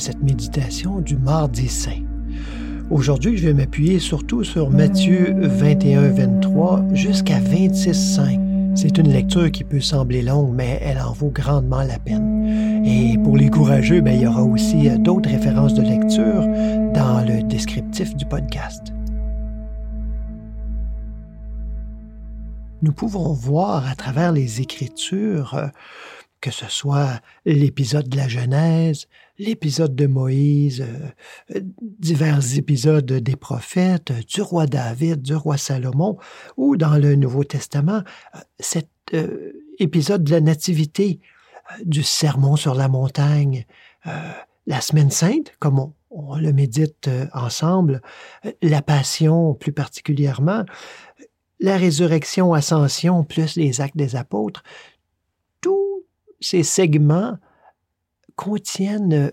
cette méditation du Mardi Saint. Aujourd'hui, je vais m'appuyer surtout sur Matthieu 21-23 jusqu'à 26-5. C'est une lecture qui peut sembler longue, mais elle en vaut grandement la peine. Et pour les courageux, ben, il y aura aussi euh, d'autres références de lecture dans le descriptif du podcast. Nous pouvons voir à travers les Écritures euh, que ce soit l'épisode de la Genèse, l'épisode de Moïse, euh, divers épisodes des prophètes, du roi David, du roi Salomon, ou dans le Nouveau Testament, euh, cet euh, épisode de la Nativité, du Sermon sur la montagne, la Semaine sainte, comme on, on le médite ensemble, la Passion plus particulièrement, la résurrection, ascension, plus les actes des apôtres, ces segments contiennent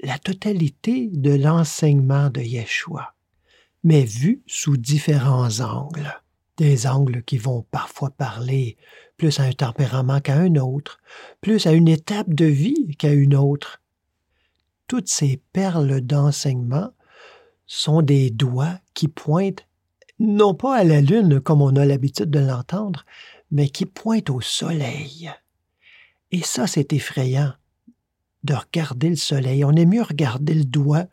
la totalité de l'enseignement de Yeshua, mais vu sous différents angles. Des angles qui vont parfois parler plus à un tempérament qu'à un autre, plus à une étape de vie qu'à une autre. Toutes ces perles d'enseignement sont des doigts qui pointent non pas à la lune comme on a l'habitude de l'entendre, mais qui pointent au soleil. Et ça, c'est effrayant de regarder le soleil. On est mieux regarder le doigt.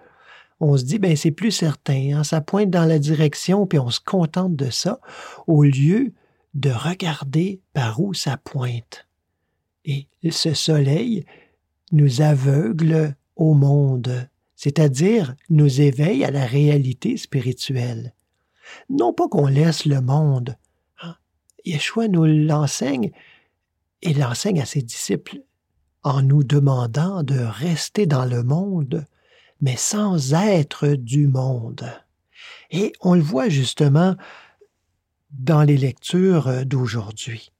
On se dit, ben c'est plus certain. Hein. Ça pointe dans la direction, puis on se contente de ça, au lieu de regarder par où ça pointe. Et ce soleil nous aveugle au monde, c'est-à-dire nous éveille à la réalité spirituelle. Non pas qu'on laisse le monde. Hein. Yeshua nous l'enseigne, et l'enseigne à ses disciples en nous demandant de rester dans le monde, mais sans être du monde. Et on le voit justement dans les lectures d'aujourd'hui.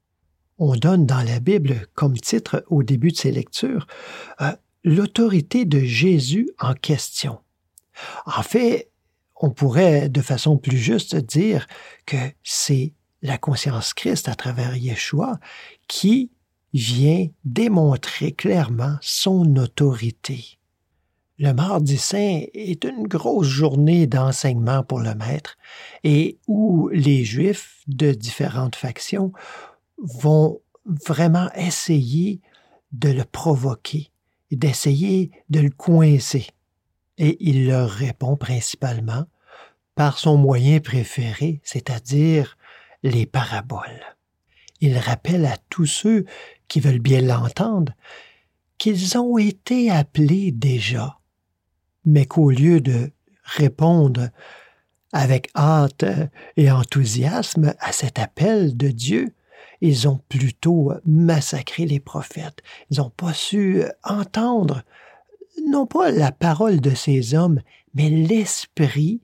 On donne dans la Bible comme titre au début de ces lectures euh, l'autorité de Jésus en question. En fait, on pourrait de façon plus juste dire que c'est la conscience Christ à travers Yeshua qui vient démontrer clairement son autorité. Le mardi saint est une grosse journée d'enseignement pour le maître et où les Juifs de différentes factions vont vraiment essayer de le provoquer, d'essayer de le coincer. Et il leur répond principalement par son moyen préféré, c'est-à-dire les paraboles. Il rappelle à tous ceux qui veulent bien l'entendre qu'ils ont été appelés déjà, mais qu'au lieu de répondre avec hâte et enthousiasme à cet appel de Dieu, ils ont plutôt massacré les prophètes. Ils n'ont pas su entendre, non pas la parole de ces hommes, mais l'Esprit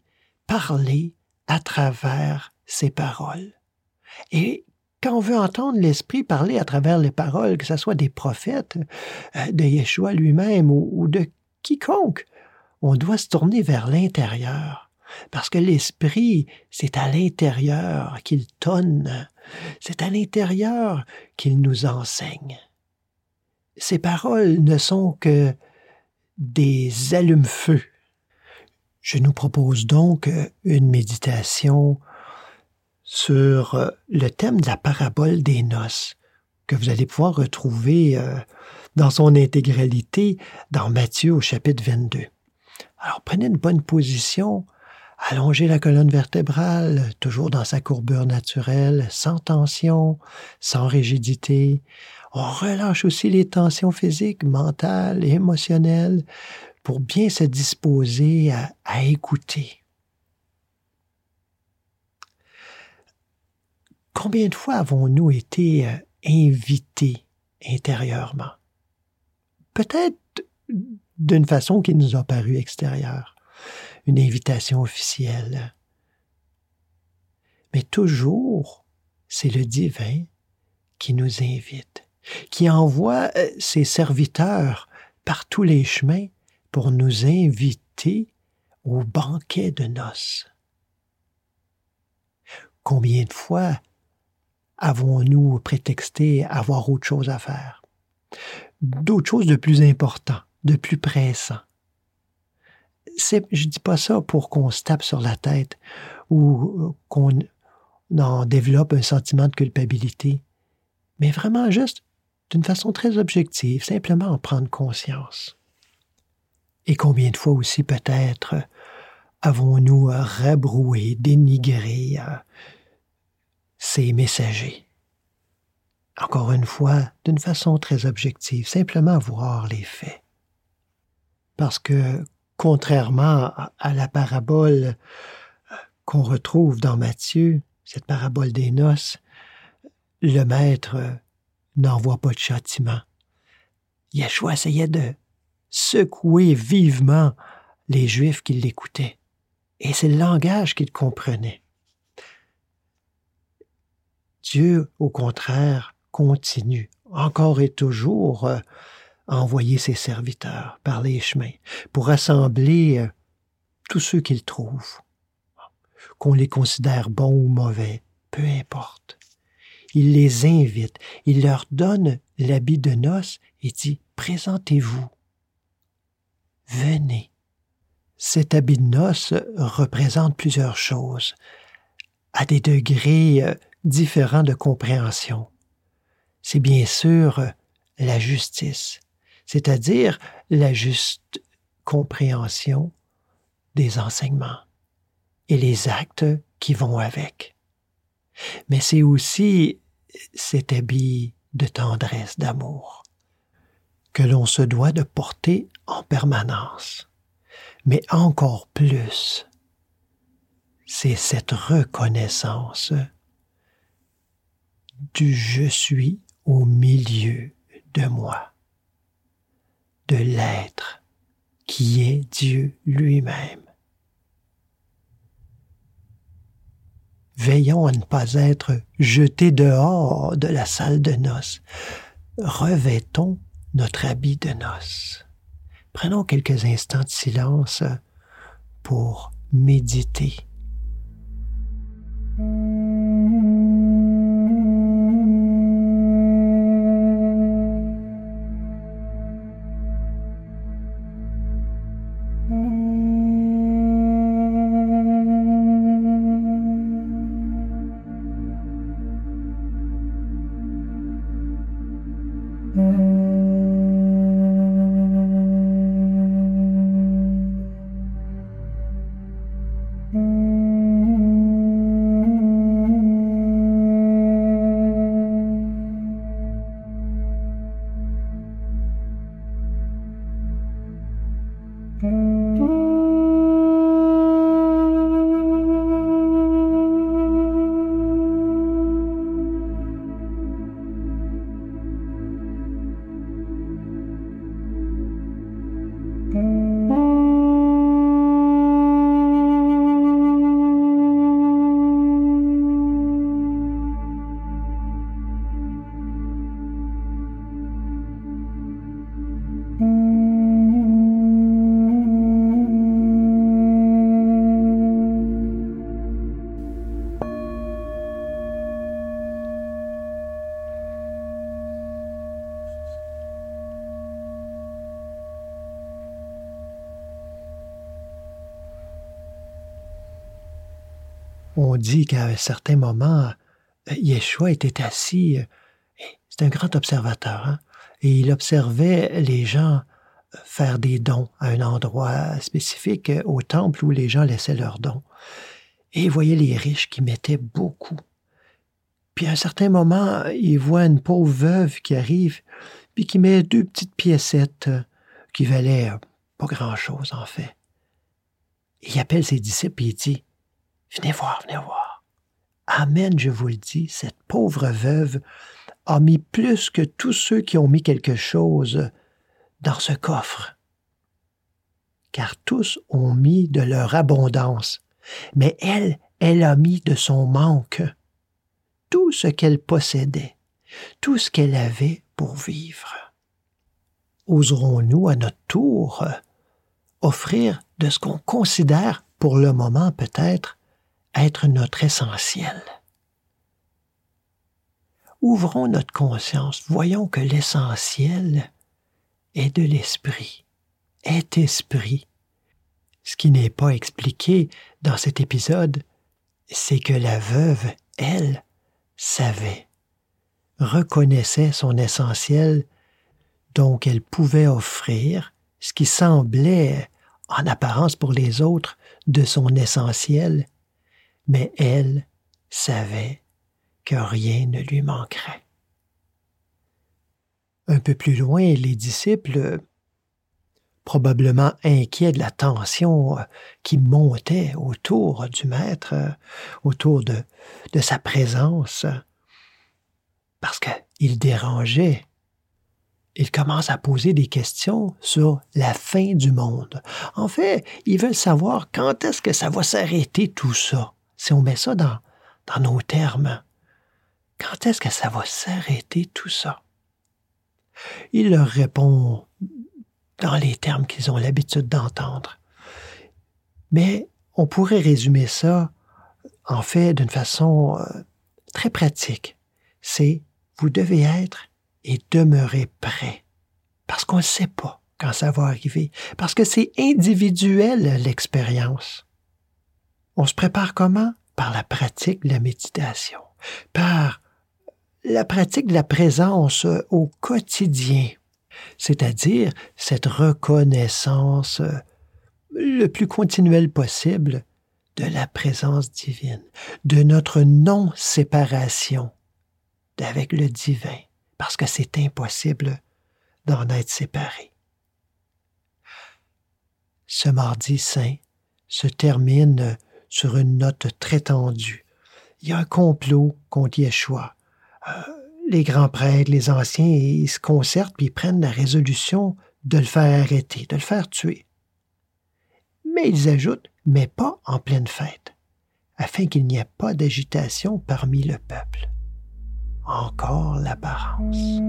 parler à travers ces paroles. Et quand on veut entendre l'Esprit parler à travers les paroles, que ce soit des prophètes, euh, de Yeshua lui-même ou, de quiconque, on doit se tourner vers l'intérieur. Parce que l'Esprit, c'est à l'intérieur qu'il tonne, c'est à l'intérieur qu'il nous enseigne. Ces paroles ne sont que des allumes-feu. Je nous propose donc une méditation sur euh, le thème de la parabole des noces, que vous allez pouvoir retrouver euh, dans son intégralité dans Matthieu au chapitre 22. Alors prenez une bonne position, allongez la colonne vertébrale, toujours dans sa courbure naturelle, sans tension, sans rigidité. On relâche aussi les tensions physiques, mentales émotionnelles pour bien se disposer à écouter. Combien de fois avons-nous été euh, invités intérieurement? Peut-être d'une façon qui nous a paru extérieure, une invitation officielle. Mais toujours, c'est le divin qui nous invite, qui envoie euh, ses serviteurs par tous les chemins pour nous inviter au banquet de noces. Combien de fois avons-nous prétexté avoir autre chose à faire? D'autres choses de plus important de plus pressant. je ne dis pas ça pour qu'on se tape sur la tête ou qu'on en développe un sentiment de culpabilité, mais vraiment juste d'une façon très objective, simplement en prendre conscience. Et combien de fois aussi peut-être avons-nous rabroué, dénigré euh, ces messagers? Encore une fois, d'une façon très objective, simplement voir les faits. Parce que, contrairement à la parabole euh, qu'on retrouve dans Matthieu, cette parabole des noces, le maître n'envoie pas de châtiment. Yeshua essayait de secouer vivement les Juifs qui l'écoutaient. Et c'est le langage qu'ils comprenaient. Dieu, au contraire, continue encore et toujours euh, à envoyer ses serviteurs par les chemins pour rassembler euh, tous ceux qu'il trouve. Qu'on les considère bons ou mauvais, peu importe. Il les invite, il leur donne l'habit de noces et dit Présentez-vous. Venez. Cet habit de noces représente plusieurs choses, à des degrés différents de compréhension. C'est bien sûr euh, la justice, c'est-à-dire la juste compréhension des enseignements et les actes qui vont avec. Mais c'est aussi cet habit de tendresse, d'amour, que l'on se doit de porter en permanence. Mais encore plus, c'est cette reconnaissance je suis au milieu de moi, de l'être qui est Dieu lui-même. Veillons à ne pas être jetés dehors de la salle de noces. Revêtons notre habit de noces. Prenons quelques instants de silence pour méditer. Dit qu'à un certain moment, Yeshua était assis, c'est un grand observateur, hein, et il observait les gens faire des dons à un endroit spécifique au temple où les gens laissaient leurs dons. Et il voyait les riches qui mettaient beaucoup. Puis à un certain moment, il voit une pauvre veuve qui arrive, puis qui met deux petites piécettes qui valaient pas grand-chose en fait. il appelle ses disciples et il dit Venez voir, venez voir. Amen, je vous le dis, cette pauvre veuve a mis plus que tous ceux qui ont mis quelque chose dans ce coffre. Car tous ont mis de leur abondance, mais elle, elle a mis de son manque tout ce qu'elle possédait, tout ce qu'elle avait pour vivre. Oserons-nous à notre tour offrir de ce qu'on considère pour le moment peut-être être notre essentiel. Ouvrons notre conscience, voyons que l'essentiel est de l'esprit, est esprit. Ce qui n'est pas expliqué dans cet épisode, c'est que la veuve, elle, savait, reconnaissait son essentiel, donc elle pouvait offrir ce qui semblait, en apparence pour les autres, de son essentiel, mais elle savait que rien ne lui manquerait. Un peu plus loin, les disciples, probablement inquiets de la tension qui montait autour du Maître, autour de, de sa présence, parce qu'il dérangeait, ils commencent à poser des questions sur la fin du monde. En fait, ils veulent savoir quand est-ce que ça va s'arrêter tout ça, si on met ça dans, nos termes. Quand est-ce que ça va s'arrêter tout ça? Il leur répond dans les termes qu'ils ont l'habitude d'entendre. Mais on pourrait résumer ça, en fait, d'une façon euh, très pratique. C'est vous devez être et demeurer prêt. Parce qu'on ne sait pas quand ça va arriver. Parce que c'est individuel l'expérience. On se prépare comment? Par la pratique de la méditation, par la pratique de la présence au quotidien, c'est-à-dire cette reconnaissance euh, le plus continuelle possible de la présence divine, de notre non-séparation avec le divin, parce que c'est impossible d'en être séparé. Ce mardi saint se termine sur une note très tendue. Il y a un complot contre Yeshua. Euh, les grands prêtres, les anciens, ils se concertent puis prennent la résolution de le faire arrêter, de le faire tuer. Mais ils ajoutent, mais pas en pleine fête, afin qu'il n'y ait pas d'agitation parmi le peuple. Encore l'apparence.